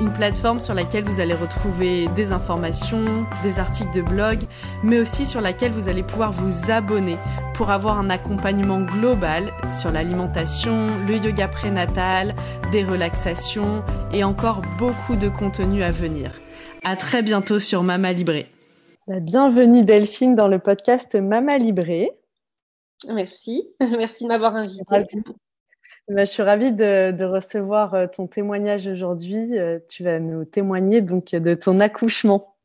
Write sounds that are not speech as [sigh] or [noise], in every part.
une plateforme sur laquelle vous allez retrouver des informations, des articles de blog, mais aussi sur laquelle vous allez pouvoir vous abonner pour avoir un accompagnement global sur l'alimentation, le yoga prénatal, des relaxations et encore beaucoup de contenu à venir. À très bientôt sur Mama Libré. Bah, bienvenue Delphine dans le podcast Mama Libré. Merci, [laughs] merci de m'avoir invitée. Bah, je suis ravie de, recevoir euh, ton témoignage aujourd'hui. Euh, tu vas nous témoigner donc de ton accouchement.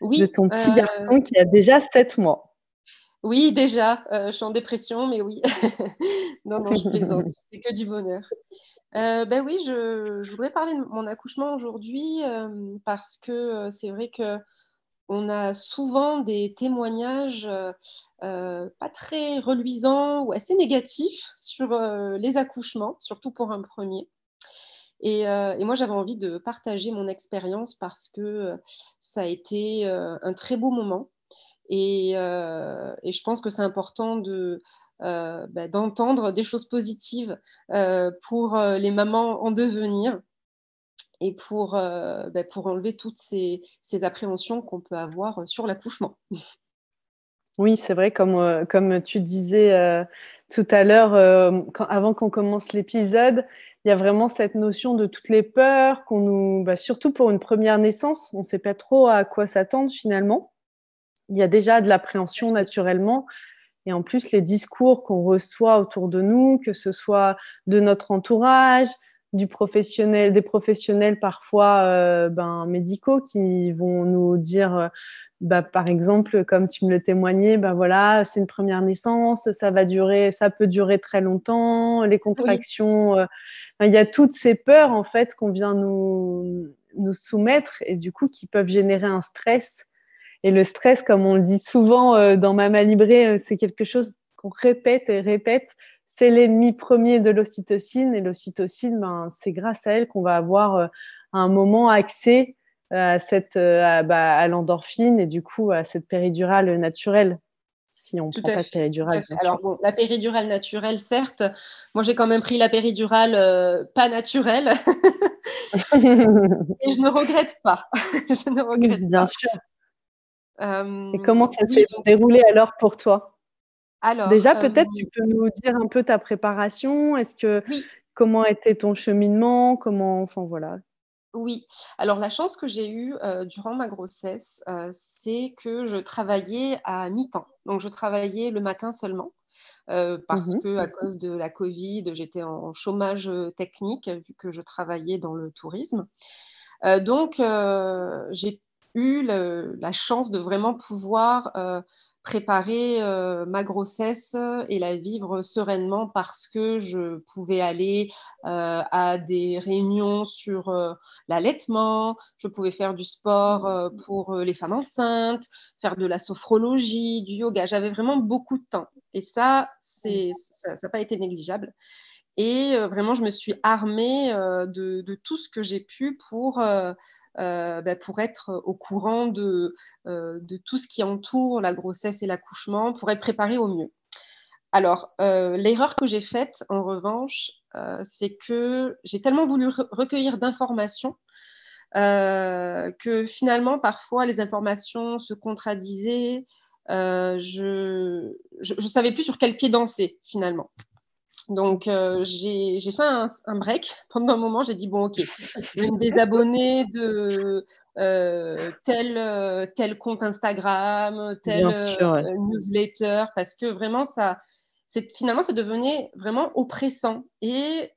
Oui. De ton petit euh, garçon qui a déjà 7 mois. Oui, déjà. je suis en dépression, mais oui. [laughs] non, non, je plaisante. [laughs] C'est que du bonheur. ben oui, je, je, voudrais parler de mon accouchement aujourd'hui parce que c'est vrai que on a souvent des témoignages euh, euh, pas très reluisants ou assez négatifs sur euh, les accouchements, surtout pour un premier. Et, moi, j'avais envie de partager mon expérience parce que ça a été un très beau moment. Et, je pense que c'est important de, bah, d'entendre des choses positives pour les mamans en devenir et pour, euh, ben, pour enlever toutes ces, ces appréhensions qu'on peut avoir euh, sur l'accouchement. [laughs] Oui, c'est vrai, comme, euh, comme tu disais tout à l'heure, avant qu'on commence l'épisode, il y a vraiment cette notion de toutes les peurs qu'on nous, bah, surtout pour une première naissance, on ne sait pas trop à quoi s'attendre finalement. Il y a déjà de l'appréhension naturellement. Et en plus, les discours qu'on reçoit autour de nous, que ce soit de notre entourage, du professionnel, des professionnels parfois euh, ben, médicaux qui vont nous dire, euh, bah, par exemple, comme tu me le témoignais, ben voilà, c'est une première naissance, ça va durer, ça peut durer très longtemps, les contractions. Euh, il y a toutes ces peurs en fait qu'on vient nous, nous soumettre et du coup qui peuvent générer un stress. Et le stress, comme on le dit souvent dans Mama Libré, c'est quelque chose qu'on répète et répète c'est l'ennemi premier de l'ocytocine. Et l'ocytocine, ben, c'est grâce à elle qu'on va avoir euh, un moment accès euh, à, cette, euh, bah, à, l'endorphine et du coup à cette péridurale naturelle. Si on ne prend pas de péridurale. Alors, bon, la péridurale naturelle, certes. Moi, j'ai quand même pris la péridurale pas naturelle. [laughs] et je ne regrette pas. [laughs] je ne regrette Bien sûr. et comment ça s'est déroulé alors pour toi? Déjà, peut-être tu peux nous dire un peu ta préparation. Est-ce que comment était ton cheminement? Comment, enfin voilà. Oui. Alors la chance que j'ai eue durant ma grossesse, c'est que je travaillais à mi-temps. Donc je travaillais le matin seulement. parce mmh que à cause de la Covid, j'étais en chômage technique vu que je travaillais dans le tourisme. donc j'ai eu la chance de vraiment pouvoir préparer euh, ma grossesse et la vivre sereinement parce que je pouvais aller euh, à des réunions sur euh, l'allaitement, je pouvais faire du sport pour les femmes enceintes, faire de la sophrologie, du yoga. J'avais vraiment beaucoup de temps et ça, c'est ça n'a pas été négligeable. Et vraiment, je me suis armée de, de, tout ce que j'ai pu pour euh, bah, pour être au courant de, euh, de, tout ce qui entoure la grossesse et l'accouchement, pour être préparé au mieux. Alors, euh, l'erreur que j'ai faite, en revanche, c'est que j'ai tellement voulu recueillir d'informations que finalement, parfois, les informations se contradisaient. je ne savais plus sur quel pied danser, finalement. Donc, euh, j'ai fait un, break [laughs] pendant un moment. J'ai dit, bon, OK, je vais me désabonner de euh, tel, euh, tel compte Instagram, tel newsletter, parce que vraiment, ça, finalement, ça devenait vraiment oppressant. Et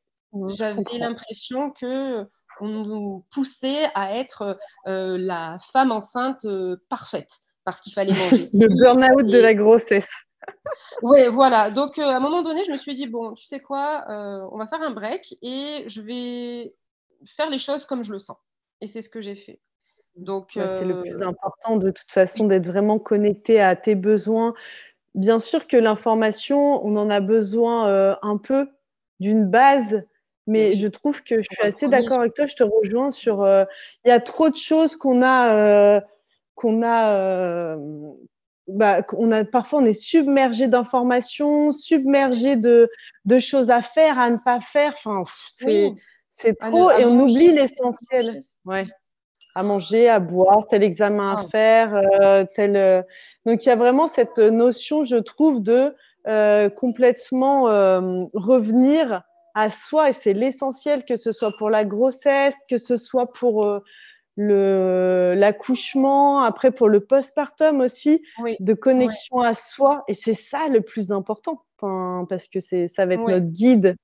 j'avais l'impression que on nous poussait à être la femme enceinte parfaite parce qu'il fallait manger. le burn-out de la grossesse. Oui, voilà. Donc, à un moment donné, je me suis dit, bon, tu sais quoi, on va faire un break et je vais faire les choses comme je le sens. Et c'est ce que j'ai fait. Donc, c'est le plus important de toute façon d'être vraiment connecté à tes besoins. Bien sûr que l'information, on en a besoin un peu d'une base, mais je trouve que je suis assez d'accord avec toi. Je te rejoins sur. Il y a trop de choses qu'on a, qu'on a, bah, on a. Parfois, on est submergé d'informations, submergé de, de, choses à faire, à ne pas faire. Enfin, c'est trop et on oublie l'essentiel. Ouais. À manger, à boire, tel examen à faire, euh, tel. Euh, donc il y a vraiment cette notion, je trouve, de euh, complètement revenir à soi et c'est l'essentiel, que ce soit pour la grossesse, que ce soit pour l'accouchement, après pour le postpartum aussi, de connexion à soi. Et c'est ça le plus important, parce que c'est ça va être notre guide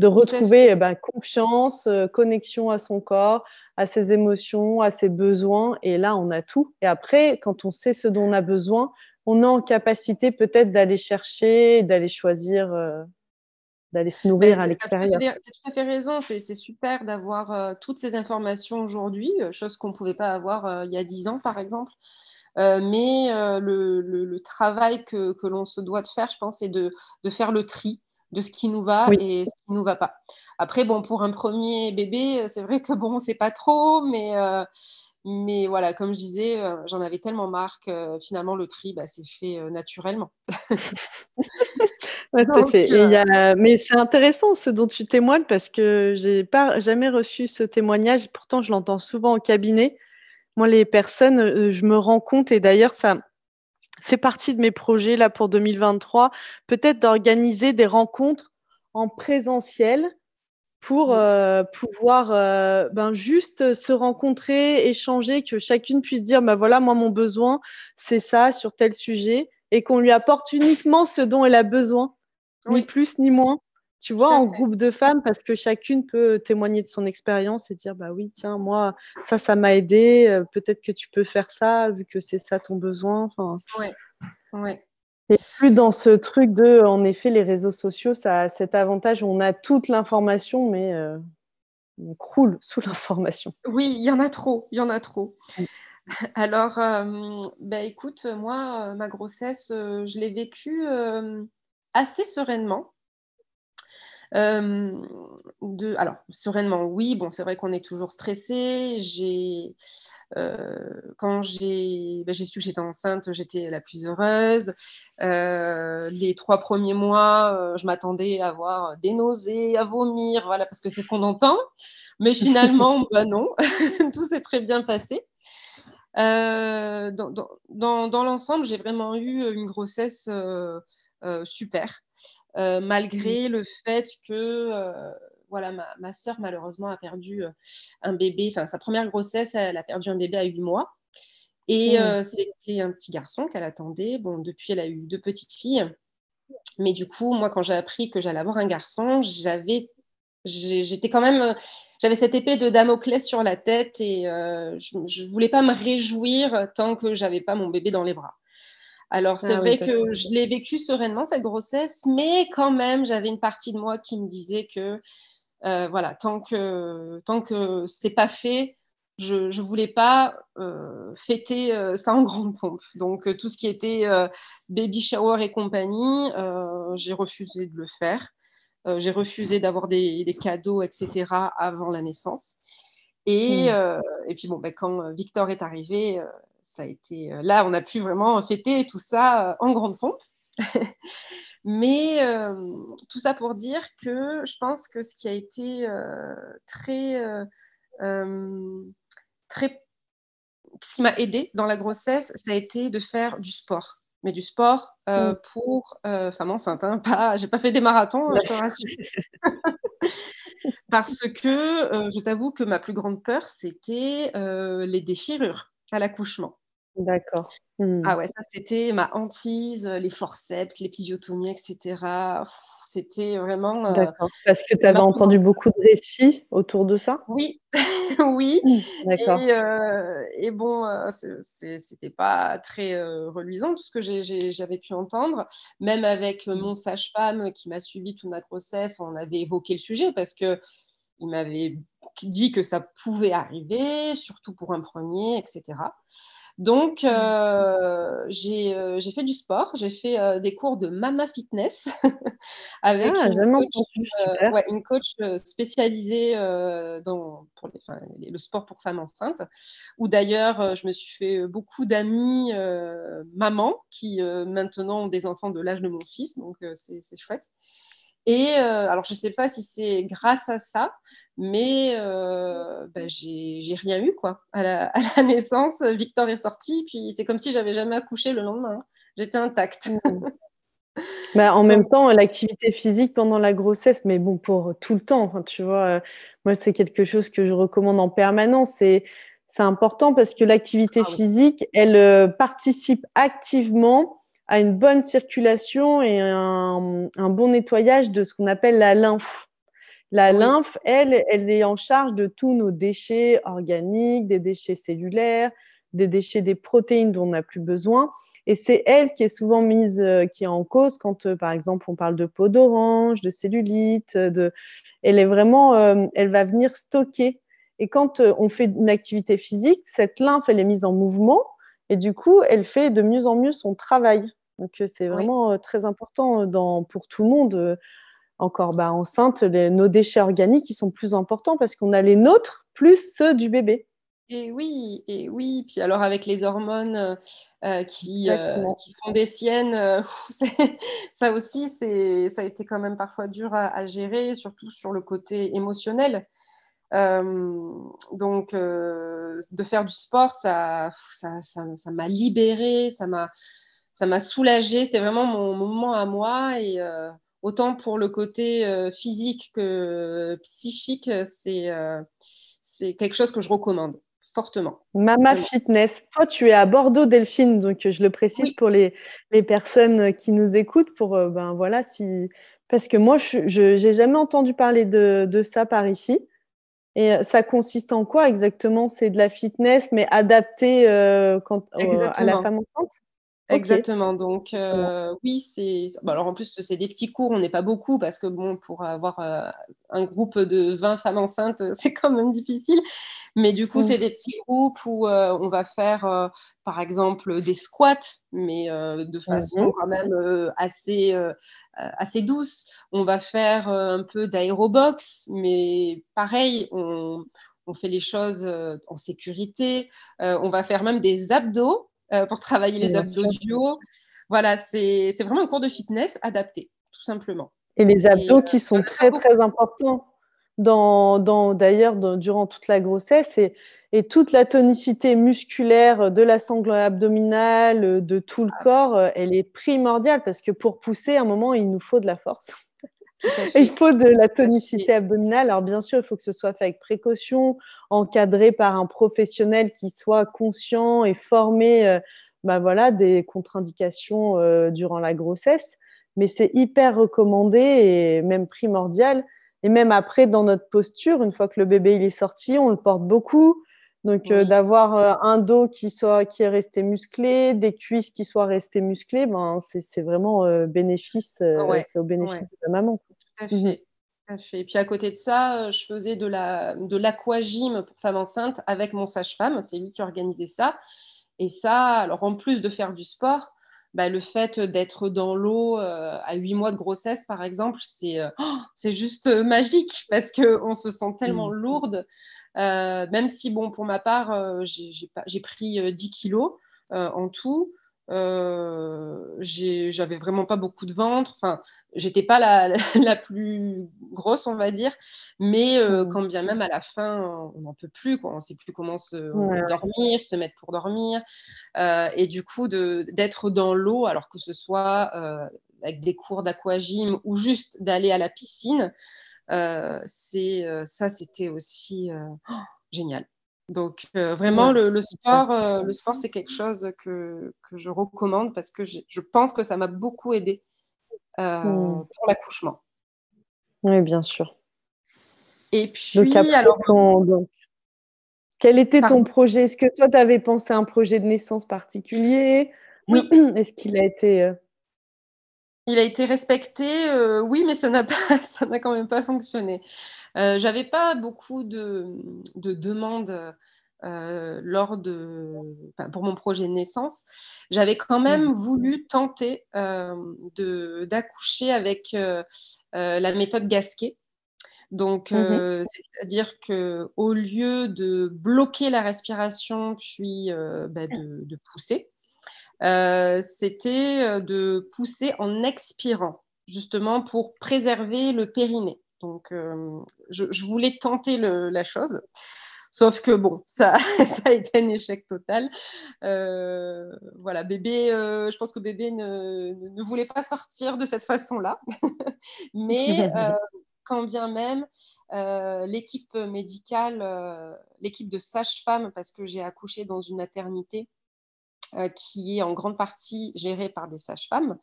de retrouver eh ben, confiance, euh, connexion à son corps, à ses émotions, à ses besoins. Et là, on a tout. Et après, quand on sait ce dont on a besoin, on est en capacité peut-être d'aller chercher, d'aller choisir, euh, d'aller se nourrir à l'extérieur. Tu as tout à fait raison. C'est super d'avoir euh, toutes ces informations aujourd'hui, chose qu'on ne pouvait pas avoir il y a dix ans, par exemple. mais le, travail que, l'on se doit de faire, je pense, c'est de, de, faire le tri de ce qui nous va et ce qui nous va pas. Après, bon, pour un premier bébé, euh, c'est vrai que bon, c'est pas trop, mais, euh, mais voilà, comme je disais, euh, j'en avais tellement marre que finalement le tri, bah, c'est fait naturellement. fait. Mais c'est intéressant ce dont tu témoignes parce que j'ai pas jamais reçu ce témoignage. Pourtant, je l'entends souvent en cabinet. Moi, les personnes, je me rends compte, et d'ailleurs, ça, fait partie de mes projets là pour 2023, peut-être d'organiser des rencontres en présentiel pour euh, pouvoir euh, ben, juste se rencontrer, échanger, que chacune puisse dire, ben voilà, moi mon besoin, c'est ça sur tel sujet, et qu'on lui apporte uniquement ce dont elle a besoin, ni plus ni moins tu vois, en groupe de femmes, parce que chacune peut témoigner de son expérience et dire, bah oui, tiens, moi, ça, ça m'a aidé, euh, peut-être que tu peux faire ça, vu que c'est ça ton besoin. Enfin, ouais. ouais. Et plus dans ce truc de, en effet, les réseaux sociaux, ça a cet avantage où on a toute l'information, mais euh, on croule [laughs] sous l'information. Oui, il y en a trop, il y en a trop. [laughs] Alors, euh, bah, écoute, moi, ma grossesse, je l'ai vécue assez sereinement. Euh, de, alors, sereinement, oui, bon, c'est vrai qu'on est toujours stressé. J'ai, euh, quand j'ai, ben, j'ai su que j'étais enceinte, j'étais la plus heureuse. Euh, les trois premiers mois, je m'attendais à avoir des nausées, à vomir, voilà, parce que c'est ce qu'on entend. Mais finalement, [laughs] ben non, [laughs] tout s'est très bien passé. dans, dans, dans l'ensemble, j'ai vraiment eu une grossesse super. Euh, malgré le fait que euh, voilà, ma, ma soeur malheureusement a perdu euh, un bébé, enfin sa première grossesse, elle a perdu un bébé à 8 mois. Et c'était un petit garçon qu'elle attendait. Bon, depuis, elle a eu deux petites filles. Mais du coup, moi, quand j'ai appris que j'allais avoir un garçon, j'avais, j'étais quand même, j'avais cette épée de Damoclès sur la tête et je, ne voulais pas me réjouir tant que j'avais pas mon bébé dans les bras. Alors, c'est ah vrai que je l'ai vécu sereinement, cette grossesse, mais quand même, j'avais une partie de moi qui me disait que, euh, voilà, tant que, tant que c'est pas fait, je ne voulais pas euh, fêter euh, [laughs] ça en grande pompe. Donc, tout ce qui était baby shower et compagnie, j'ai refusé de le faire. j'ai refusé d'avoir des, cadeaux, etc., avant la naissance. Et, hmm. et puis, bon, ben, quand Victor est arrivé, ça a été euh, là, on a pu vraiment fêter tout ça euh, en grande pompe. [laughs] Mais euh, tout ça pour dire que je pense que ce qui a été très, très, ce qui m'a aidé dans la grossesse, ça a été de faire du sport. Mais du sport mm. pour femme enceinte, hein, [laughs] pas, j'ai pas fait des marathons, je te rassure. [laughs] Parce que je t'avoue que ma plus grande peur, c'était les déchirures à l'accouchement. D'accord. Mmh. Ah ouais, ça c'était ma hantise, les forceps, l'épisiotomie, etc. C'était vraiment. Euh, D'accord. Parce que tu avais entendu beaucoup de récits autour de ça? Oui, [laughs] oui. Mmh, d'accord. Et, bon, c'était pas très reluisant tout ce que j'avais pu entendre. Même avec mon sage-femme qui m'a suivi toute ma grossesse, on avait évoqué le sujet parce que il m'avait dit que ça pouvait arriver, surtout pour un premier, etc. Donc, mmh. euh, euh, j'ai fait du sport, j'ai fait euh, des cours de Mama Fitness [laughs] avec ah, une, coach, spécialisée dans pour le sport pour femmes enceintes, où d'ailleurs je me suis fait beaucoup d'amis mamans qui maintenant ont des enfants de l'âge de mon fils, donc c'est chouette. Et euh, alors, je ne sais pas si c'est grâce à ça, mais euh, bah, j'ai rien eu quoi. À la, naissance, Victor est sorti, puis c'est comme si j'avais jamais accouché le lendemain. J'étais intacte. Mmh. [laughs] Bah, en même temps, l'activité physique pendant la grossesse, mais bon, pour tout le temps, enfin, tu vois, euh, moi, c'est quelque chose que je recommande en permanence. C'est important parce que l'activité ah physique, elle euh, participe activement à une bonne circulation et un, bon nettoyage de ce qu'on appelle la lymphe. La lymphe, elle, elle est en charge de tous nos déchets organiques, des déchets cellulaires, des déchets des protéines dont on n'a plus besoin. Et c'est elle qui est souvent mise, euh, qui est en cause quand, euh, par exemple, on parle de peau d'orange, de cellulite. De... Elle est vraiment, euh, elle va venir stocker. Et quand on fait une activité physique, cette lymphe, elle est mise en mouvement et du coup, elle fait de mieux en mieux son travail. Donc, c'est vraiment très important dans, pour tout le monde. encore bah, enceinte, nos déchets organiques ils sont plus importants parce qu'on a les nôtres plus ceux du bébé. Et oui, et oui. Puis alors avec les hormones qui, qui, font des siennes, [laughs] ça aussi, ça a été quand même parfois dur à, gérer, surtout sur le côté émotionnel. donc, de faire du sport, ça, ça m'a libérée, ça m'a, ça m'a soulagée. C'était vraiment mon, moment à moi. Et euh, autant pour le côté euh, physique que psychique, c'est euh, c'est quelque chose que je recommande fortement. Mama Fitness. Toi, tu es à Bordeaux, Delphine, donc je le précise pour les, les, personnes qui nous écoutent, pour ben voilà si parce que moi, je n'ai jamais entendu parler de, de, ça par ici. Et ça consiste en quoi exactement? C'est de la fitness, mais adapté quand, à la femme enceinte? Exactement. Donc, euh, oui, c'est. alors, en plus, c'est des petits cours, on n'est pas beaucoup parce que, bon, pour avoir euh, un groupe de 20 femmes enceintes, [laughs] c'est quand même difficile. Mais du coup, c'est des petits groupes où euh, on va faire, par exemple, des squats, mais de façon mmh quand même assez, assez douce. On va faire un peu d'aérobox, mais pareil, on, on fait les choses en sécurité. on va faire même des abdos euh, pour travailler les abdos. Voilà, c'est vraiment un cours de fitness adapté, tout simplement. Et les abdos euh, qui sont très, très importants dans, dans d'ailleurs durant toute la grossesse et, et, toute la tonicité musculaire de la sangle abdominale, de tout le corps, elle est primordiale parce que pour pousser, à un moment, il nous faut de la force. Il faut de la tonicité abdominale. Alors bien sûr, il faut que ce soit fait avec précaution, encadré par un professionnel qui soit conscient et formé euh, bah voilà, des contre-indications euh, durant la grossesse. Mais c'est hyper recommandé et même primordial. Et même après, dans notre posture, une fois que le bébé il est sorti, on le porte beaucoup. Donc euh, d'avoir un dos qui soit qui est resté musclé, des cuisses qui soient restées musclées, ben c'est vraiment bénéfice, c'est au bénéfice de la maman. Mmh fait. Et puis à côté de ça, euh, je faisais de la de l'aquagym pour femmes enceintes avec mon sage-femme. C'est lui qui organisait ça. Et ça, alors en plus de faire du sport, bah, le fait d'être dans l'eau euh, à huit mois de grossesse, par exemple, c'est euh, oh, c'est juste magique parce que on se sent tellement mmh. lourde. même si, bon, pour ma part, j'ai pris 10 kilos en tout. Euh, j'avais vraiment pas beaucoup de ventre. Enfin, j'étais pas la, [laughs] la, plus grosse, on va dire. Mais euh, mmh. quand bien même à la fin, on n'en peut plus. Quoi. On sait plus comment se dormir, se mettre pour dormir. Euh, et du coup, d'être dans l'eau, alors que ce soit avec des cours d'aquagym ou juste d'aller à la piscine, c'est ça, c'était aussi oh, génial. Donc euh, vraiment, le, sport, euh, le sport, c'est quelque chose que, que, je recommande parce que je pense que ça m'a beaucoup aidé hmm. pour l'accouchement. Oui, bien sûr. Et puis, alors. quel était ton projet? Est-ce que toi, tu avais pensé à un projet de naissance particulier? Oui. [clears throat] Est-ce qu'il a été. Euh, Il a été respecté, euh, oui, mais ça n'a pas, [laughs] ça n'a quand même pas fonctionné. Euh, J'avais pas beaucoup de, de demandes euh, lors de, pour mon projet de naissance. J'avais quand même mmh. voulu tenter de d'accoucher avec la méthode Gasquet. Donc, mmh euh, c'est-à-dire que au lieu de bloquer la respiration puis euh, bah, de, pousser, euh, c'était de pousser en expirant, justement pour préserver le périnée. Donc, je, voulais tenter la chose. Sauf que bon, ça, [laughs] ça a été un échec total. voilà, bébé, je pense que bébé ne, ne, voulait pas sortir de cette façon-là. [laughs] Mais [laughs] quand bien même euh, l'équipe médicale, euh, l'équipe de sage-femme, parce que j'ai accouché dans une maternité euh, qui est en grande partie gérée par des sages-femmes.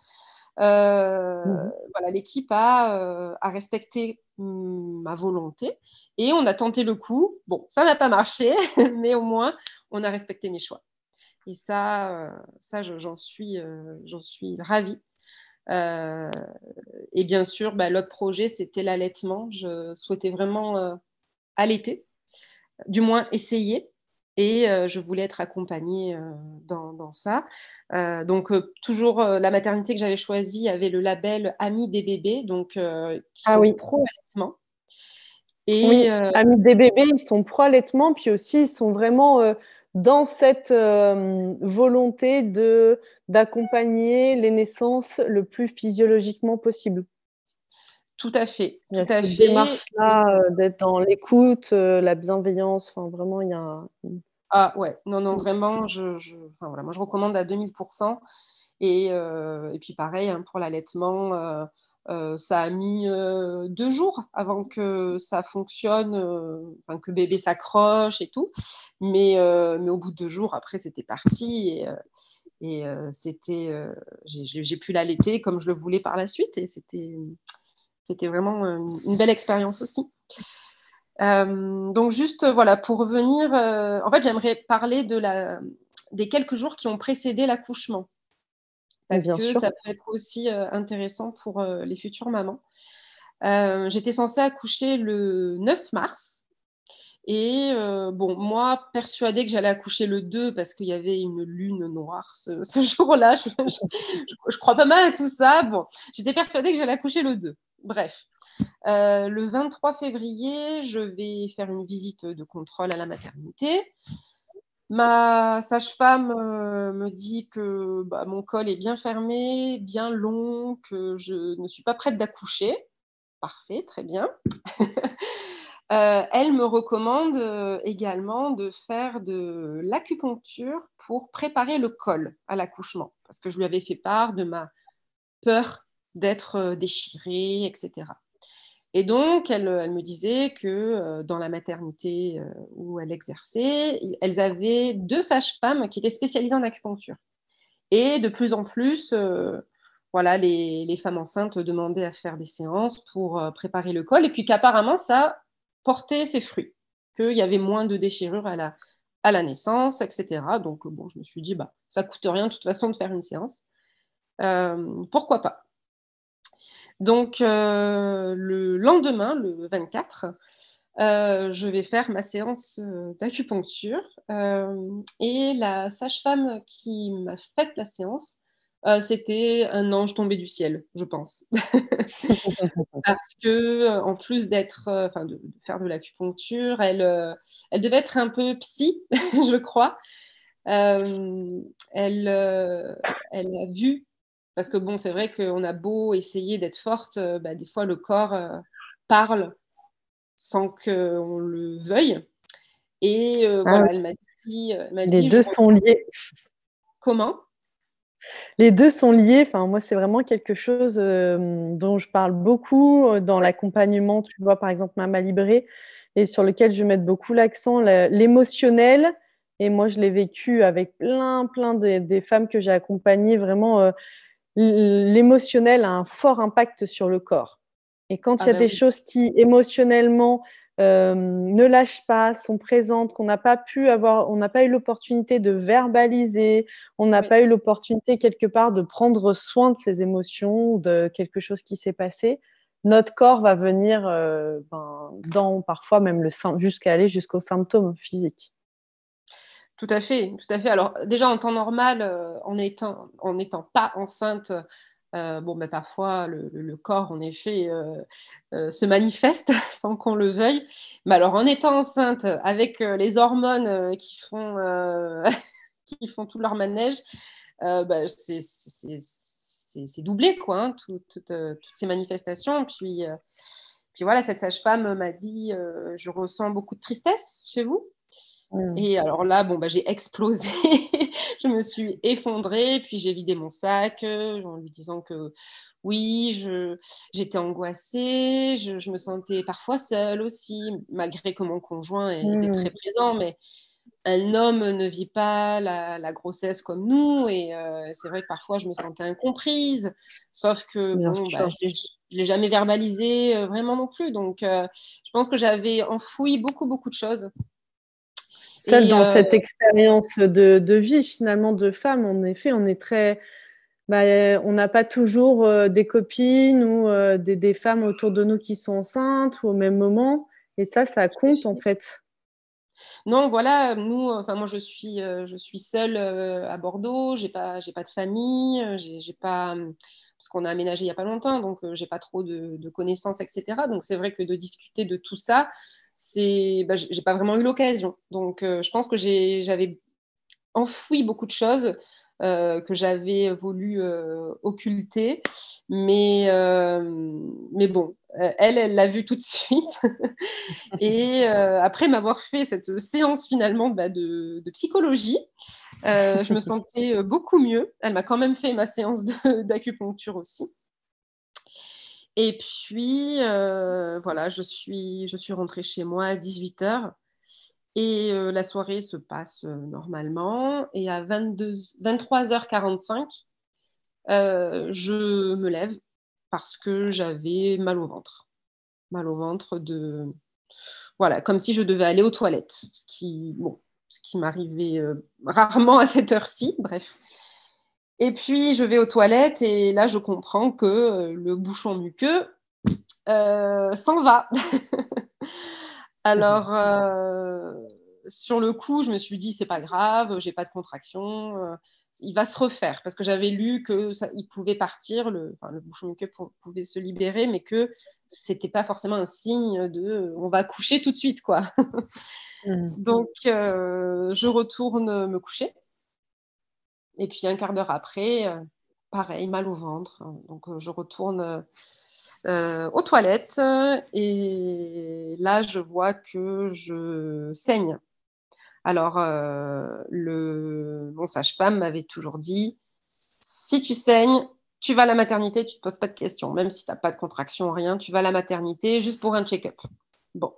Mhm. Voilà, l'équipe a, a, respecté mm, ma volonté et on a tenté le coup. Bon, ça n'a pas marché, [laughs] mais au moins on a respecté mes choix. Et ça, ça j'en suis, j'en suis ravie. Euh, et bien sûr, bah, l'autre projet, c'était l'allaitement. Je souhaitais vraiment euh, allaiter, du moins essayer. Et euh, je voulais être accompagnée dans, ça. donc, toujours, la maternité que j'avais choisie avait le label Ami des bébés, donc qui ah, oui. pro-allaitement. Et, oui, Amis des bébés, ils sont pro-allaitement, puis aussi, ils sont vraiment dans cette euh, volonté de d'accompagner les naissances le plus physiologiquement possible. Tout à fait. Il y a cette démarche-là euh, d'être dans l'écoute, euh, la bienveillance. Enfin, vraiment, il y a. Ah ouais, non, non, vraiment, je, enfin, voilà, recommande à 2000%. Et, et puis pareil, hein, pour l'allaitement, euh, ça a mis euh, deux jours avant que ça fonctionne, euh, que bébé s'accroche et tout. Mais, au bout de deux jours, après, c'était parti. Et, c'était, j'ai pu l'allaiter comme je le voulais par la suite. Et c'était vraiment une belle expérience aussi. Donc juste voilà pour revenir, en fait j'aimerais parler de la, des quelques jours qui ont précédé l'accouchement parce que ça peut être aussi euh, intéressant pour euh, les futures mamans. Euh, j'étais censée accoucher le 9 mars. Et bon, moi, persuadée que j'allais accoucher le 2 parce qu'il y avait une lune noire ce, [laughs] jour-là, je, je, crois pas mal à tout ça. Bon, j'étais persuadée que j'allais accoucher le 2. Bref, le 23 février, je vais faire une visite de contrôle à la maternité. Ma sage-femme euh, me dit que bah, mon col est bien fermé, bien long, que je ne suis pas prête d'accoucher. Parfait, très bien. [laughs] Euh, elle me recommande euh, également de faire de l'acupuncture pour préparer le col à l'accouchement, parce que je lui avais fait part de ma peur d'être déchirée, etc. Et donc, elle, me disait que euh, dans la maternité euh, où elle exerçait, elles avaient deux sages-femmes qui étaient spécialisées en acupuncture. Et de plus en plus, euh, voilà, les, femmes enceintes demandaient à faire des séances pour préparer le col, et puis qu'apparemment, ça portait ses fruits, qu'il y avait moins de déchirures à la, à la naissance, etc. Donc, bon, je me suis dit, bah, ça coûte rien de toute façon de faire une séance. pourquoi pas? Donc, euh, le lendemain, le 24, euh, je vais faire ma séance euh, d'acupuncture. et la sage-femme qui m'a fait la séance, c'était un ange tombé du ciel, je pense. [laughs] Parce que, en plus d'être, enfin, de, faire de l'acupuncture, elle, elle devait être un peu psy, [laughs] je crois. elle, elle a vu parce que bon, c'est vrai qu'on a beau essayer d'être forte, euh, bah, des fois le corps euh, parle sans qu'on le veuille. Et euh, ah voilà, elle m'a dit, Les deux sont liés. Comment? Les deux sont liés. Enfin, moi, c'est vraiment quelque chose dont je parle beaucoup dans l'accompagnement. Tu vois, par exemple, Mama Libré, et sur lequel je mets beaucoup l'accent, l'émotionnel. Et moi, je l'ai vécu avec plein, plein des femmes que j'ai accompagnées. Vraiment, l'émotionnel a un fort impact sur le corps. Et quand ah il y a ben des choses qui émotionnellement euh, ne lâchent pas, sont présentes, qu'on n'a pas pu avoir, on n'a pas eu l'opportunité de verbaliser, on n'a pas eu l'opportunité quelque part de prendre soin de ses émotions, de quelque chose qui s'est passé, notre corps va venir euh, ben, dans parfois même le jusqu'à aller jusqu'aux symptômes physiques. Tout à fait, tout à fait. Alors déjà en temps normal, euh, en étant en n'étant pas enceinte, euh, bon, ben, parfois, le, corps, en effet, euh, euh, se manifeste [laughs] sans qu'on le veuille. Mais alors, en étant enceinte, avec les hormones qui, font, [laughs] qui font tout leur manège, ben, c'est doublé, quoi, hein, toutes ces manifestations. Puis, puis voilà, cette sage-femme m'a dit Je ressens beaucoup de tristesse chez vous. Mmh. Et alors là, bon, bah, j'ai explosé, [laughs] je me suis effondrée, puis j'ai vidé mon sac euh, en lui disant que oui, j'étais angoissée, je, me sentais parfois seule aussi, malgré que mon conjoint était mmh. très présent, mais un homme ne vit pas la, grossesse comme nous, et euh, c'est vrai que parfois je me sentais incomprise, sauf que bon, bah, je ne l'ai jamais verbalisé euh, vraiment non plus. Donc, je pense que j'avais enfoui beaucoup, beaucoup de choses seule dans cette euh, expérience de, vie finalement de femme, en effet, on est très, bah, on n'a pas toujours euh, des copines ou euh, des, femmes autour de nous qui sont enceintes ou au même moment, et ça, ça compte en fait. Non, voilà, nous, enfin moi je suis, je suis seule à Bordeaux, j'ai pas, j'ai pas de famille, j'ai pas, parce qu'on a aménagé il y a pas longtemps, donc j'ai pas trop de, de connaissances, etc. Donc c'est vrai que de discuter de tout ça, c'est, bah, j'ai pas vraiment eu l'occasion. Donc, euh, je pense que j'avais enfoui beaucoup de choses euh, que j'avais voulu euh, occulter, mais mais bon, elle, elle l'a vu tout de suite. [laughs] et après m'avoir fait cette séance finalement bah, de, de, psychologie, je me sentais beaucoup mieux. Elle m'a quand même fait ma séance d'acupuncture aussi. Et puis, euh, voilà, je suis, je rentrée chez moi à 18h. Et euh, la soirée se passe euh, normalement. Et à 22, 23h45, je me lève parce que j'avais mal au ventre. Mal au ventre de. Voilà, comme si je devais aller aux toilettes. Ce qui m'arrivait rarement à cette heure-ci. Bref. Et puis, je vais aux toilettes et là, je comprends que euh, le bouchon muqueux euh, s'en va. [laughs] Alors, euh, sur le coup, je me suis dit, c'est pas grave, j'ai pas de contraction, il va se refaire parce que j'avais lu que il pouvait partir, le, le bouchon muqueux pouvait se libérer, mais que c'était pas forcément un signe de on va coucher tout de suite, quoi. Mmh. [laughs] Donc, je retourne me coucher. Et puis un quart d'heure après, euh, pareil, mal au ventre. Donc euh, je retourne euh, aux toilettes et là je vois que je saigne. Alors le, mon sage-femme m'avait toujours dit, si tu saignes, tu vas à la maternité, tu ne te poses pas de questions, même si tu n'as pas de contraction, rien, tu vas à la maternité juste pour un check-up. Bon.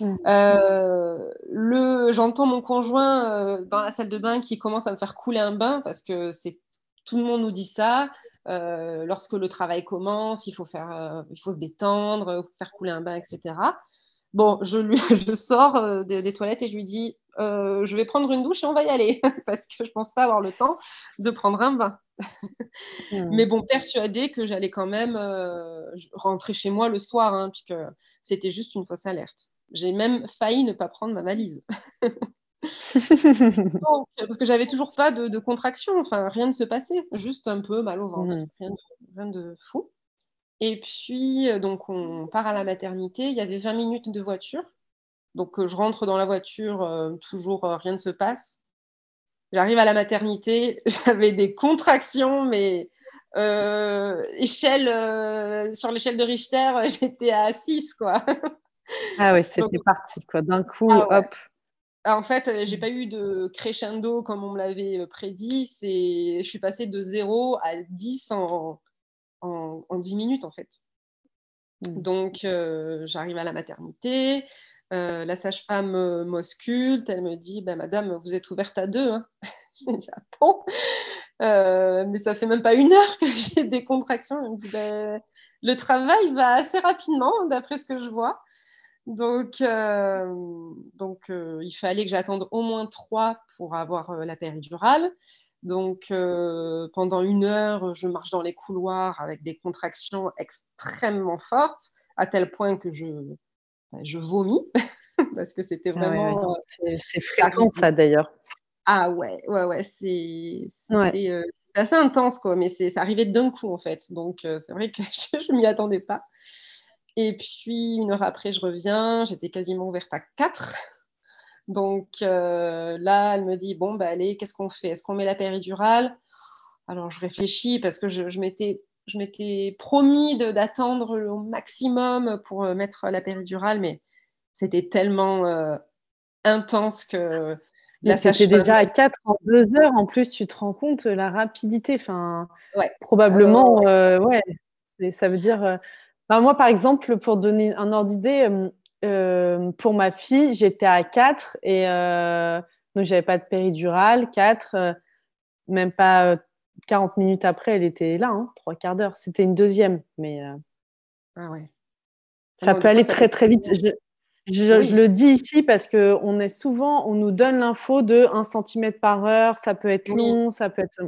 Mm. Euh, le, j'entends mon conjoint euh, dans la salle de bain qui commence à me faire couler un bain parce que c'est tout le monde nous dit ça. Euh, lorsque le travail commence, il faut faire, il faut se détendre, faire couler un bain, etc. Bon, je lui, [laughs] je sors des, toilettes et je lui dis, je vais prendre une douche et on va y aller [laughs] parce que je pense pas avoir le temps de prendre un bain. Hmm. Mais bon, persuadée que j'allais quand même euh, rentrer chez moi le soir, hein, puisque c'était juste une fausse alerte. J'ai même failli ne pas prendre ma valise. [laughs] [laughs] parce que j'avais toujours pas de, contraction, enfin rien ne se passait, juste un peu mal au ventre, hmm. rien, de, fou. Et puis, euh, donc, on part à la maternité. Il y avait 20 minutes de voiture. Donc, euh, je rentre dans la voiture, toujours rien ne se passe. J'arrive à la maternité, [laughs] j'avais des contractions, mais euh, échelle, euh, sur l'échelle de Richter, [laughs] j'étais à 6, quoi. [laughs] ah oui, c'était parti, quoi. D'un coup, ah hop. Ah, en fait, euh, j'ai pas eu de crescendo comme on me l'avait prédit. C'est, je suis passée de 0 à 10 en, en, en 10 minutes, en fait. Hmm. Donc, j'arrive à la maternité. Euh, la sage-femme m'ausculte, elle me dit bah, Madame, vous êtes ouverte à deux. Hein. [laughs] Je dis ah bon? Mais ça fait même pas une heure que [laughs] j'ai des contractions. Il me dit, ben, le travail va assez rapidement, d'après ce que je vois. Donc, donc il fallait que j'attende au moins trois pour avoir la péridurale. Donc, pendant une heure, je marche dans les couloirs avec des contractions extrêmement fortes, à tel point que je, je vomis, [laughs] parce que c'était ah vraiment. C'est fréquent, ça d'ailleurs. Ah ouais, ouais, ouais, c'est assez intense, quoi, mais ça arrivait d'un coup, en fait. Donc, c'est vrai que [laughs] je ne m'y attendais pas. Et puis, une heure après, je reviens, j'étais quasiment ouverte à 4. Donc euh, là, elle me dit bon, bah, allez, qu'est-ce qu'on fait? Est-ce qu'on met la péridurale? Alors je réfléchis parce que je, je m'étais promis d'attendre au maximum pour euh, mettre la péridurale, mais c'était tellement euh, intense que la sage déjà à 4 en 2 heures. En plus, tu te rends compte la rapidité. Enfin, probablement, ouais. ça veut dire. moi, par exemple, pour donner un ordre d'idée, euh, pour ma fille, j'étais à 4 et euh, donc j'avais pas de péridurale. 4, euh, même pas 40 minutes après, elle était là, hein, trois quarts d'heure. C'était une deuxième, mais ah ouais. ça peut aller très très vite. Je, le dis ici parce que on est souvent, on nous donne l'info de 1 cm par heure, ça peut être long, ça peut être.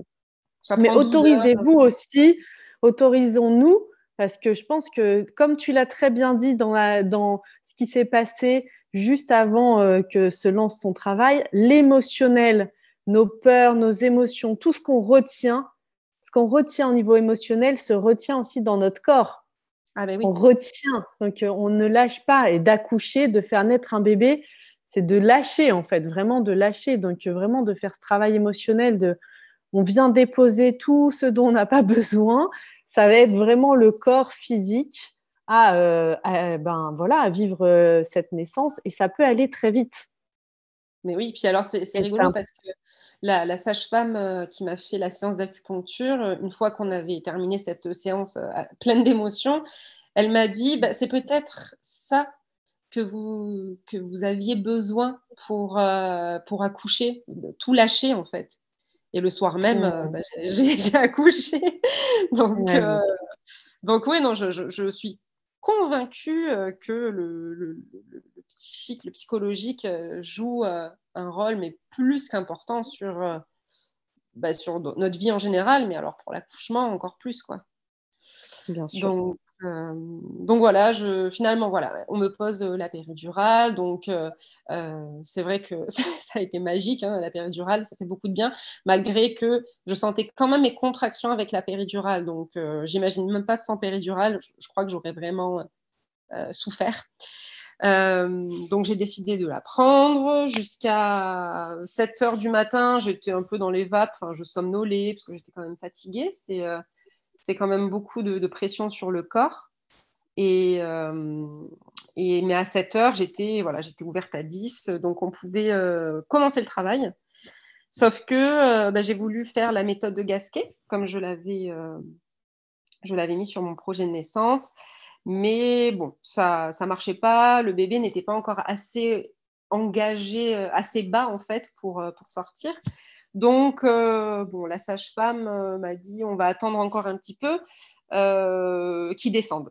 mais autorisez-vous aussi, autorisons-nous parce que je pense que, comme tu l'as très bien dit dans, la, dans ce qui s'est passé juste avant euh, que se lance ton travail, l'émotionnel, nos peurs, nos émotions, tout ce qu'on retient, ce qu'on retient au niveau émotionnel se retient aussi dans notre corps. Ah ben oui. On retient, donc euh, on ne lâche pas. Et d'accoucher, de faire naître un bébé, c'est de lâcher en fait, vraiment de lâcher. Donc euh, vraiment de faire ce travail émotionnel de, on vient déposer tout ce dont on n'a pas [laughs] besoin ça va être vraiment le corps physique à, euh, ben, voilà, à vivre euh, cette naissance et ça peut aller très vite. Mais oui, puis alors c'est rigolo parce que la, sage-femme euh, qui m'a fait la séance d'acupuncture, une fois qu'on avait terminé cette séance pleine d'émotions, elle m'a dit bah, c'est peut-être ça que vous, que vous aviez besoin pour, pour accoucher, tout lâcher en fait. Et le soir même, euh, bah, [laughs] j'ai accouché. donc, euh, donc, oui, non, je, je, suis convaincue euh, que le, le, psychique, le psychologique joue un rôle, mais plus qu'important sur, bah, sur notre vie en général, mais alors pour l'accouchement encore plus, quoi. Bien sûr. Euh, donc voilà, je, finalement, voilà, on me pose euh, la péridurale. Donc euh, c'est vrai que [laughs] ça, a été magique, hein, la péridurale, ça fait beaucoup de bien, malgré que je sentais quand même mes contractions avec la péridurale. Donc j'imagine même pas sans péridurale, je, crois que j'aurais vraiment souffert. Donc j'ai décidé de la prendre jusqu'à 7 heures du matin. J'étais un peu dans les vapes, enfin je somnolais parce que j'étais quand même fatiguée. C'est c'est quand même beaucoup de, pression sur le corps. Et, euh, et, mais à 7 heures, j'étais voilà, ouverte à 10, donc on pouvait euh, commencer le travail. Sauf que euh, bah, j'ai voulu faire la méthode de Gasquet, comme je l'avais, je l'avais mis sur mon projet de naissance. Mais bon, ça ne marchait pas. Le bébé n'était pas encore assez engagé, assez bas en fait pour, pour sortir. Donc, euh, bon, la sage-femme euh, m'a dit on va attendre encore un petit peu euh, qu'il descende.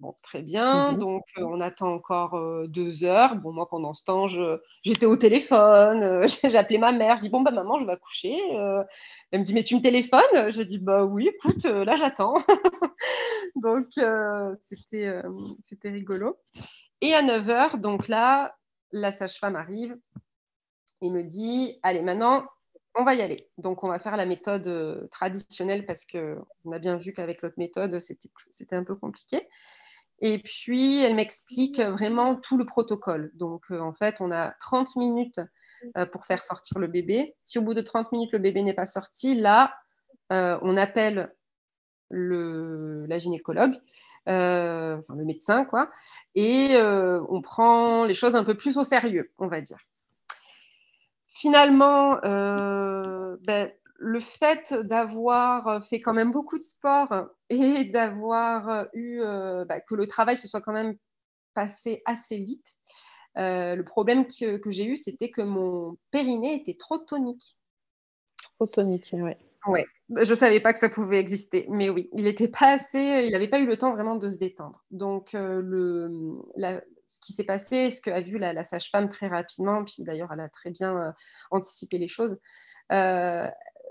Bon, très bien. Mhm. Donc, on attend encore deux heures. Bon, moi, pendant ce temps, j'étais au téléphone. [laughs] j'ai appelé ma mère. Je dis bon, bah, maman, je vais coucher. elle me dit mais tu me téléphones? Je dis bah oui, écoute, là, j'attends. [laughs] donc, c'était c'était rigolo. Et à 9 heures, donc là, la sage-femme arrive et me dit allez, maintenant, on va y aller. Donc, on va faire la méthode euh, traditionnelle parce qu'on a bien vu qu'avec l'autre méthode, c'était un peu compliqué. Et puis, elle m'explique vraiment tout le protocole. Donc, euh, en fait, on a 30 minutes euh, pour faire sortir le bébé. Si au bout de 30 minutes, le bébé n'est pas sorti, là, on appelle le, la gynécologue, enfin, le médecin, quoi, et on prend les choses un peu plus au sérieux, on va dire finalement, euh, ben, le fait d'avoir fait quand même beaucoup de sport et [laughs] d'avoir eu euh, ben, que le travail se soit quand même passé assez vite, euh, le problème que, j'ai eu, c'était que mon périnée était trop tonique. Trop tonique, oui. Ouais, je savais pas que ça pouvait exister, mais oui, il n'était pas assez, il n'avait pas eu le temps vraiment de se détendre. Donc le, ce qui s'est passé, ce qu'a vu la, sage-femme très rapidement, puis d'ailleurs elle a très bien anticipé les choses.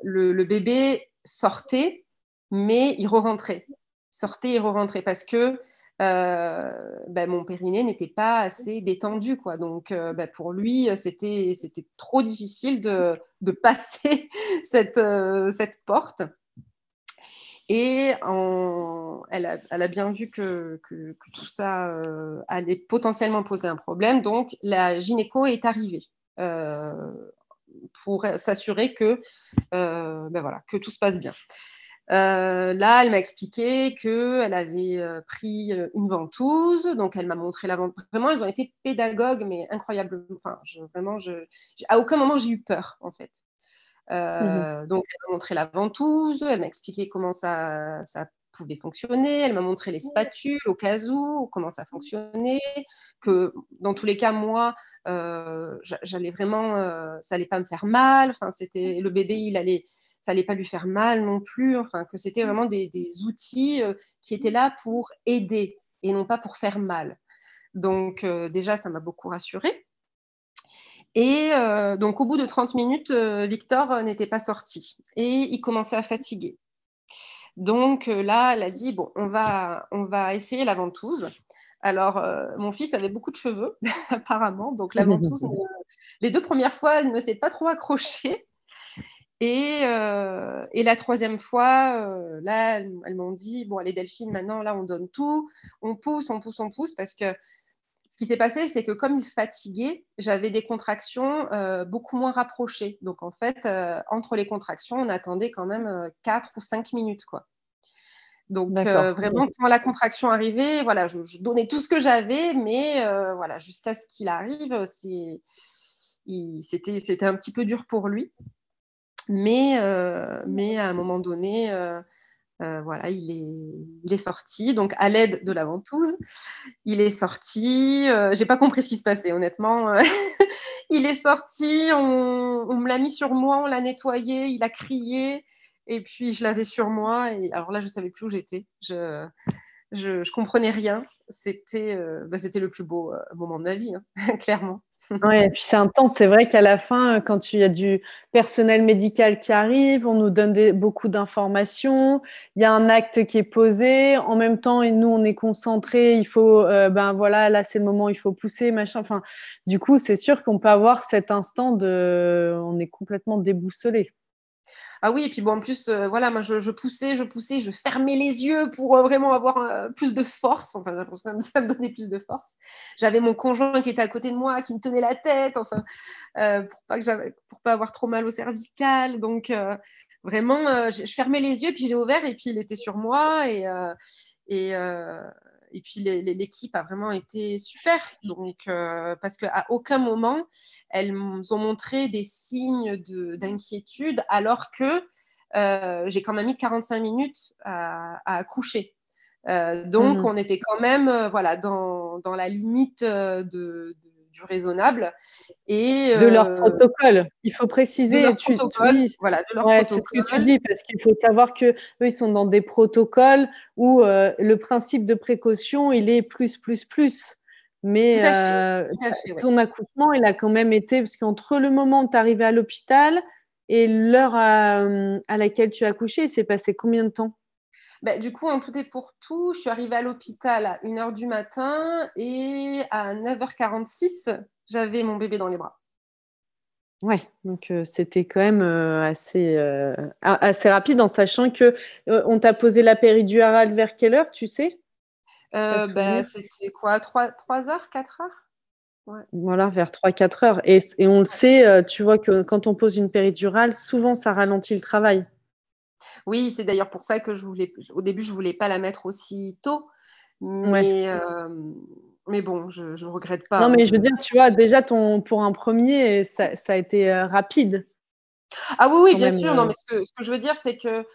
Le, bébé sortait, mais il re-rentrait, sortait et re-rentrait parce que euh, ben, mon périnée n'était pas assez détendu. Quoi. Donc, euh, ben, pour lui, c'était, c'était trop difficile de, de [laughs] passer cette, euh, cette porte. Et elle, a, bien vu que, que, que tout ça allait potentiellement poser un problème. Donc, la gynéco est arrivée pour s'assurer que, ben voilà, que tout se passe bien. Euh, là, elle m'a expliqué qu'elle avait euh, pris euh, une ventouse, donc elle m'a montré la ventouse. Vraiment, elles ont été pédagogues, mais incroyablement. Enfin, je, vraiment, je, à aucun moment j'ai eu peur, en fait. Mmh donc, elle m'a montré la ventouse, elle m'a expliqué comment ça, ça pouvait fonctionner, elle m'a montré les spatules au cas où, comment ça fonctionnait, que dans tous les cas, moi, j'allais vraiment, ça allait pas me faire mal. Enfin, c'était le bébé, il allait ça allait pas lui faire mal non plus, enfin que c'était vraiment des, outils euh, qui étaient là pour aider et non pas pour faire mal. Donc euh, déjà, ça m'a beaucoup rassurée. Et euh, donc au bout de 30 minutes, Victor n'était pas sorti et il commençait à fatiguer. Donc là, elle a dit bon, on va, on va essayer la ventouse. Alors, mon fils avait beaucoup de cheveux, [laughs] apparemment. Donc, la ventouse, [laughs] les deux premières fois, elle ne s'est pas trop accrochée. Et, euh, et, la troisième fois, euh, là, elles, m'ont dit bon, allez Delphine, maintenant là, on donne tout, on pousse, on pousse, on pousse, parce que ce qui s'est passé, c'est que comme il fatiguait, j'avais des contractions euh, beaucoup moins rapprochées. Donc en fait, entre les contractions, on attendait quand même 4 ou 5 minutes, quoi. Donc vraiment, quand la contraction arrivait, voilà, je, je donnais tout ce que j'avais, mais voilà, jusqu'à ce qu'il arrive, c'était un petit peu dur pour lui. Mais, euh, mais à un moment donné, euh, euh, voilà, il est, il est sorti, donc à l'aide de la ventouse, il est sorti. J'ai pas compris ce qui se passait, honnêtement. [laughs] il est sorti, on, on me l'a mis sur moi, on l'a nettoyé, il a crié, et puis je l'avais sur moi. Et alors là, je savais plus où j'étais. Je, je, je, comprenais rien. C'était, bah, c'était le plus beau moment de ma vie, hein, [laughs] clairement. Oui, et puis c'est intense. C'est vrai qu'à la fin, quand il y a du personnel médical qui arrive, on nous donne beaucoup d'informations. Il y a un acte qui est posé. En même temps, et nous, on est concentrés. Il faut, euh, ben voilà, là, c'est le moment, il faut pousser, machin. Enfin, du coup, c'est sûr qu'on peut avoir cet instant de, on est complètement déboussolé. Ah oui, et puis bon, en plus, euh, voilà, moi, je, poussais, je poussais, je fermais les yeux pour euh, vraiment avoir euh, plus de force. Enfin, j'ai l'impression que [laughs] ça me donnait plus de force. J'avais mon conjoint qui était à côté de moi, qui me tenait la tête, enfin, pour pas que pour pas avoir trop mal au cervical. Donc, vraiment, je, fermais les yeux, puis j'ai ouvert, et puis il était sur moi, et, et et puis l'équipe a vraiment été super. Donc, euh, parce qu'à aucun moment, elles ont montré des signes d'inquiétude, alors que euh, j'ai quand même mis 45 minutes à, accoucher. Euh, donc, mmh. on était quand même voilà, dans, dans la limite de du raisonnable. Et, de leur euh, protocole. Il faut préciser. De tu, voilà, de leur protocole. C'est ce que tu dis, parce qu'il faut savoir que ils sont dans des protocoles où euh, le principe de précaution, il est plus, plus, plus. Mais euh, ton accouchement, il a quand même été, parce qu'entre le moment où tu es arrivé à l'hôpital et l'heure à, à, laquelle tu as accouché, il s'est passé combien de temps? Bah, du coup, en tout et pour tout, je suis arrivée à l'hôpital à 1h du matin et à 9h46, j'avais mon bébé dans les bras. Ouais, donc euh, c'était quand même euh, assez, euh, assez rapide en sachant que on t'a posé la péridurale vers quelle heure, tu sais? Bah, C'était quoi? 3, 3 heures 4 heures? Ouais. Voilà, vers 3-4 heures. Et, et, on le sait, tu vois que quand on pose une péridurale, souvent ça ralentit le travail. Oui, c'est d'ailleurs pour ça que je voulais, au début, je voulais pas la mettre aussi tôt. Mais, euh, mais bon, je ne regrette pas. Non, mais je veux dire, tu vois, déjà, ton, pour un premier, ça, a été euh, rapide. Ah oui, oui, bien sûr. Non, euh. mais ce que, ce que, je veux dire, c'est que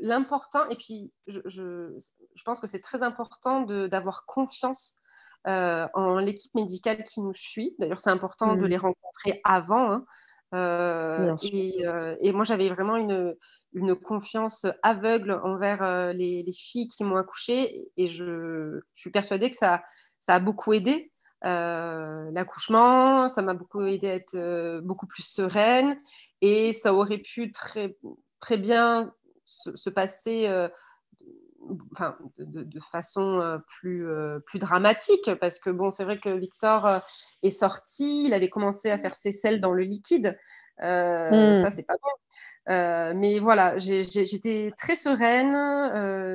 l'important, et puis je, je, je pense que c'est très important d'avoir confiance en l'équipe médicale qui nous suit. D'ailleurs, c'est important de mmh. les rencontrer avant. Hein. Et, moi, j'avais vraiment une, une, confiance aveugle envers les, les, filles qui m'ont accouché et je, je, suis persuadée que ça, ça a beaucoup aidé. l'accouchement, ça m'a beaucoup aidé à être beaucoup plus sereine et ça aurait pu très, très bien se, passer enfin, de, façon euh, plus, euh, plus dramatique, parce que bon, c'est vrai que Victor euh, est sorti, il avait commencé à faire ses selles dans le liquide. Hmm. Ça, c'est pas bon. mais voilà, j'étais très sereine.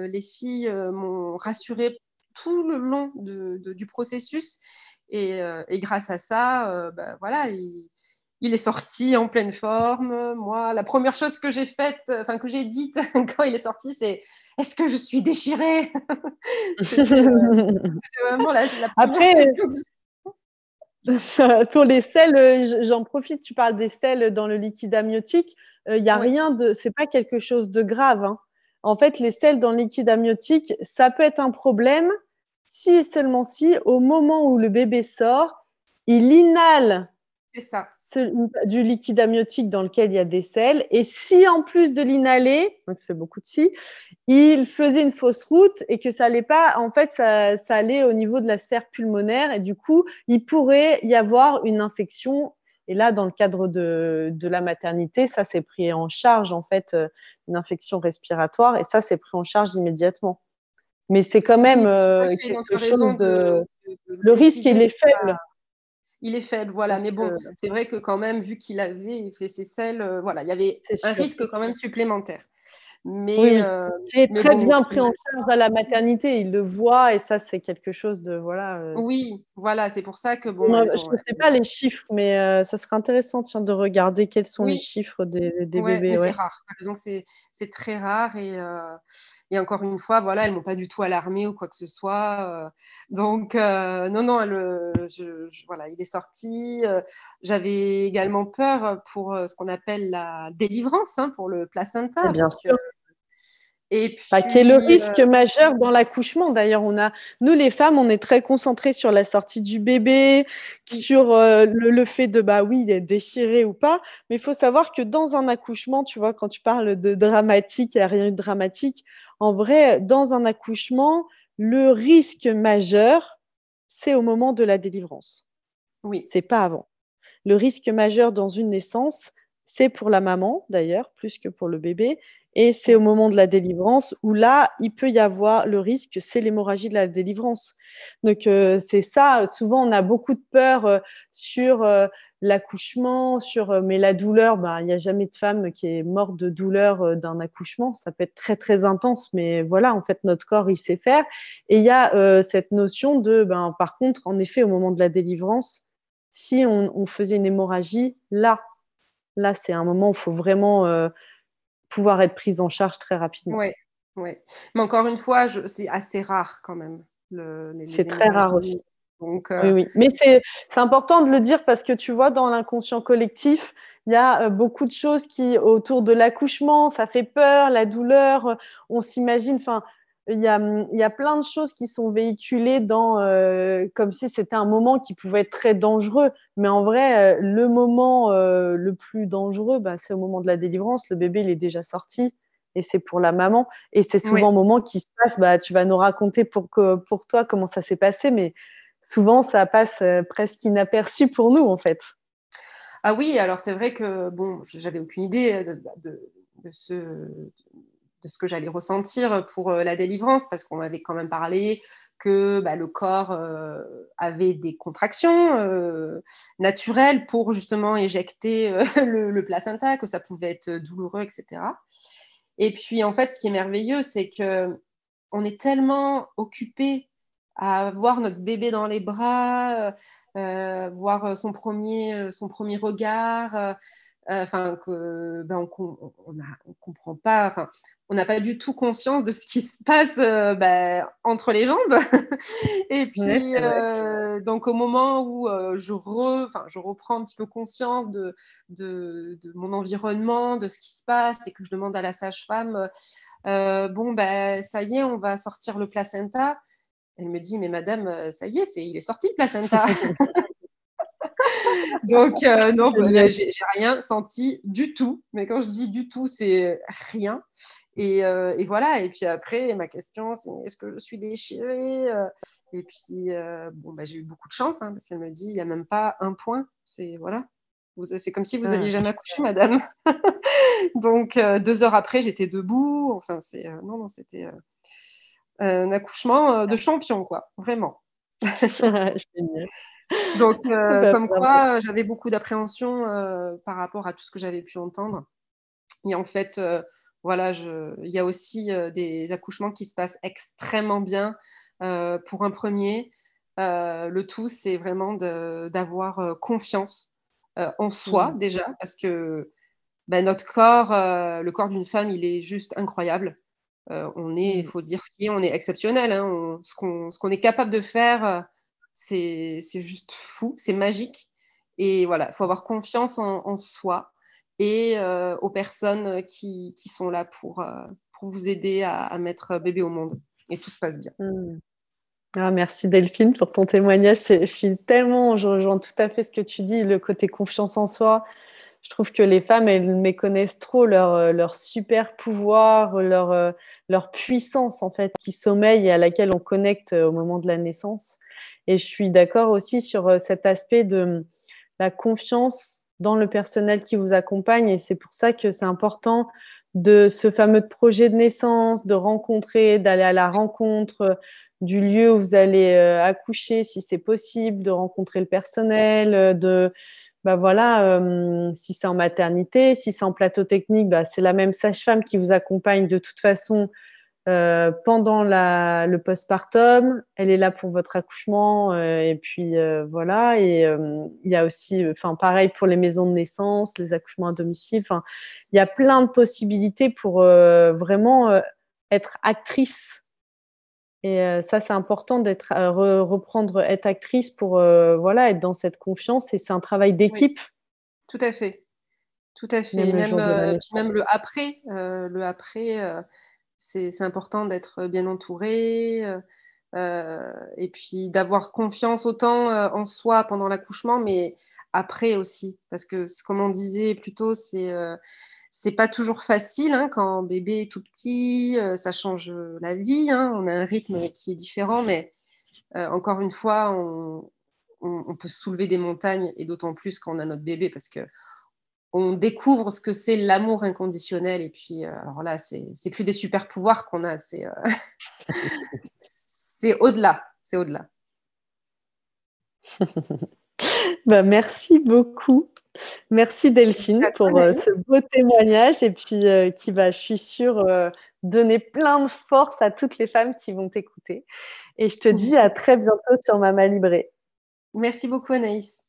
les filles m'ont rassurée tout le long du processus. Et, et, grâce à ça, ben, voilà, il, il est sorti en pleine forme. Moi, la première chose que j'ai faite, enfin que j'ai dite [laughs] quand il est sorti, c'est est-ce que je suis déchirée? [laughs] Vraiment la, Après, [laughs] pour les selles, euh, j'en profite. Tu parles des selles dans le liquide amniotique. Il euh, n'y a rien de, c'est pas quelque chose de grave. Hein. En fait, les selles dans le liquide amniotique, ça peut être un problème si et seulement si, au moment où le bébé sort, il inhale c'est ça. du liquide amniotique dans lequel il y a des sels. Et si en plus de l'inhaler, donc ça fait beaucoup de si, il faisait une fausse route et que ça allait pas, en fait, ça, ça allait au niveau de la sphère pulmonaire et du coup, il pourrait y avoir une infection. Et là, dans le cadre de, de la maternité, ça c'est pris en charge, en fait, euh, une infection respiratoire et ça c'est pris en charge immédiatement. Mais c'est quand même euh, quelque chose de, le risque il est faible il est faible, voilà. mais bon, c'est vrai que quand même, vu qu'il avait fait ses selles, euh, voilà, il y avait un risque quand même supplémentaire. Mais, oui, euh, est très bien pris en charge à la maternité, il le voit et ça c'est quelque chose de voilà. Euh, oui, voilà, c'est pour ça que bon. je ne sais pas les chiffres, mais euh, ça serait intéressant tiens, de regarder quels sont les chiffres des, des bébés. C'est rare, par c'est très rare et, et, encore une fois, voilà, elles m'ont pas du tout alarmée ou quoi que ce soit. donc non, non, je, voilà, il est sorti. J'avais également peur pour ce qu'on appelle la délivrance, hein, pour le placenta. bien sûr. Et bah, qui est le risque euh, majeur dans l'accouchement. D'ailleurs, on a, nous les femmes, on est très concentrées sur la sortie du bébé, sur euh, le, fait de bah oui, d'être déchiré ou pas. Mais il faut savoir que dans un accouchement, tu vois, quand tu parles de dramatique, il n'y a rien de dramatique. En vrai, dans un accouchement, le risque majeur, c'est au moment de la délivrance. Oui. C'est pas avant. Le risque majeur dans une naissance, c'est pour la maman d'ailleurs, plus que pour le bébé, et c'est au moment de la délivrance où là, il peut y avoir le risque, c'est l'hémorragie de la délivrance. Donc, euh, c'est ça. Souvent, on a beaucoup de peur euh, sur euh, l'accouchement, sur mais la douleur. Ben, il n'y a jamais de femme qui est morte de douleur d'un accouchement. Ça peut être très très intense, mais voilà, en fait, notre corps il sait faire. Et il y a cette notion de, ben, par contre, en effet, au moment de la délivrance, si on, on faisait une hémorragie, là, là, c'est un moment où il faut vraiment pouvoir être prise en charge très rapidement. Oui, oui. Mais encore une fois, c'est assez rare quand même. C'est très rare aussi. Donc, euh, oui, oui. Mais c'est important de le dire parce que tu vois, dans l'inconscient collectif, il y a euh, beaucoup de choses qui, autour de l'accouchement, ça fait peur, la douleur, on s'imagine, enfin, il y, a, il y a, plein de choses qui sont véhiculées dans, euh, comme si c'était un moment qui pouvait être très dangereux. Mais en vrai, euh, le moment euh, le plus dangereux, bah, c'est au moment de la délivrance. Le bébé, il est déjà sorti et c'est pour la maman. Et c'est souvent au moment qui se passe, bah, tu vas nous raconter pour, que, pour toi comment ça s'est passé, mais souvent, ça passe presque inaperçu pour nous, en fait. Ah oui, alors c'est vrai que, bon, j'avais aucune idée de, de, de ce de ce que j'allais ressentir pour euh, la délivrance, parce qu'on m'avait quand même parlé que bah, le corps euh, avait des contractions euh, naturelles pour justement éjecter [laughs] le, placenta, que ça pouvait être douloureux, etc. Et puis en fait, ce qui est merveilleux, c'est que on est tellement occupé à voir notre bébé dans les bras, voir son premier, son premier regard, enfin que ben, on, on, comprend pas, enfin on n'a pas du tout conscience de ce qui se passe euh, ben, entre les jambes. [laughs] et puis euh, donc au moment où je, re, je reprends un petit peu conscience de, de, de, mon environnement, de ce qui se passe et que je demande à la sage-femme, bon ben ça y est, on va sortir le placenta. Elle me dit mais madame, ça y est, c'est il est sorti le placenta. [laughs] Donc, euh, non, j'ai rien senti du tout. Mais quand je dis du tout, c'est rien. Et, euh, et, voilà. Et puis après, ma question, c'est est-ce que je suis déchirée Et puis, bon, bah, j'ai eu beaucoup de chance hein, parce qu'elle me dit il n'y a même pas un point. C'est voilà. C'est comme si vous n'aviez jamais accouché, madame. [laughs] Donc, deux heures après, j'étais debout. Enfin, c'est non, non, c'était un accouchement de champion, quoi, vraiment. [laughs] Donc, euh, [laughs] bah, comme quoi, j'avais beaucoup d'appréhension euh, par rapport à tout ce que j'avais pu entendre. Et en fait, euh, voilà, il y a aussi des accouchements qui se passent extrêmement bien pour un premier. le tout, c'est vraiment d'avoir confiance en soi, mmh. déjà, parce que bah, notre corps, le corps d'une femme, il est juste incroyable. on est, il mmh. faut dire ce qui est, on est exceptionnel. Hein. ce qu'on est capable de faire c'est juste fou, c'est magique. Et voilà, il faut avoir confiance en, soi et euh, aux personnes qui, qui, sont là pour, euh, pour vous aider à, mettre bébé au monde. Et tout se passe bien. Hmm. Ah, merci Delphine pour ton témoignage. Je tellement, je rejoins tout à fait ce que tu dis, le côté confiance en soi. Je trouve que les femmes, elles méconnaissent trop leur, euh, leur super pouvoir, leur, leur puissance en fait, qui sommeille et à laquelle on connecte au moment de la naissance. Et je suis d'accord aussi sur euh, cet aspect de la confiance dans le personnel qui vous accompagne. Et c'est pour ça que c'est important de ce fameux projet de naissance, de rencontrer, d'aller à la rencontre euh, du lieu où vous allez euh, accoucher, si c'est possible, de rencontrer le personnel, de bah voilà, si c'est en maternité, si c'est en plateau technique, bah c'est la même sage-femme qui vous accompagne de toute façon euh, pendant la, le postpartum, elle est là pour votre accouchement euh, et puis euh, voilà. Et il y a aussi, enfin pareil pour les maisons de naissance, les accouchements à domicile. Enfin, il y a plein de possibilités pour vraiment être actrice. Et ça, c'est important d'être reprendre être actrice pour voilà être dans cette confiance. Et c'est un travail d'équipe. Tout à fait, tout à fait. Même, même, même le après, le après c'est important d'être bien entouré euh, euh, et puis d'avoir confiance autant euh, en soi pendant l'accouchement, mais après aussi, parce que comme on disait plus tôt, c'est c'est pas toujours facile hein, quand bébé est tout petit, ça change la vie, hein, on a un rythme qui est différent, mais encore une fois, on, on, on, peut soulever des montagnes et d'autant plus quand on a notre bébé parce que on découvre ce que c'est l'amour inconditionnel. Et puis, euh, alors là, c'est plus des super pouvoirs qu'on a, c'est euh, [laughs] au-delà. C'est au-delà. [laughs] bah, merci beaucoup. Merci Delphine pour euh, ce beau témoignage et puis qui va, je suis sûre, donner plein de force à toutes les femmes qui vont t'écouter. Et je te [laughs] dis à très bientôt sur Mama Libré. Merci beaucoup Anaïs.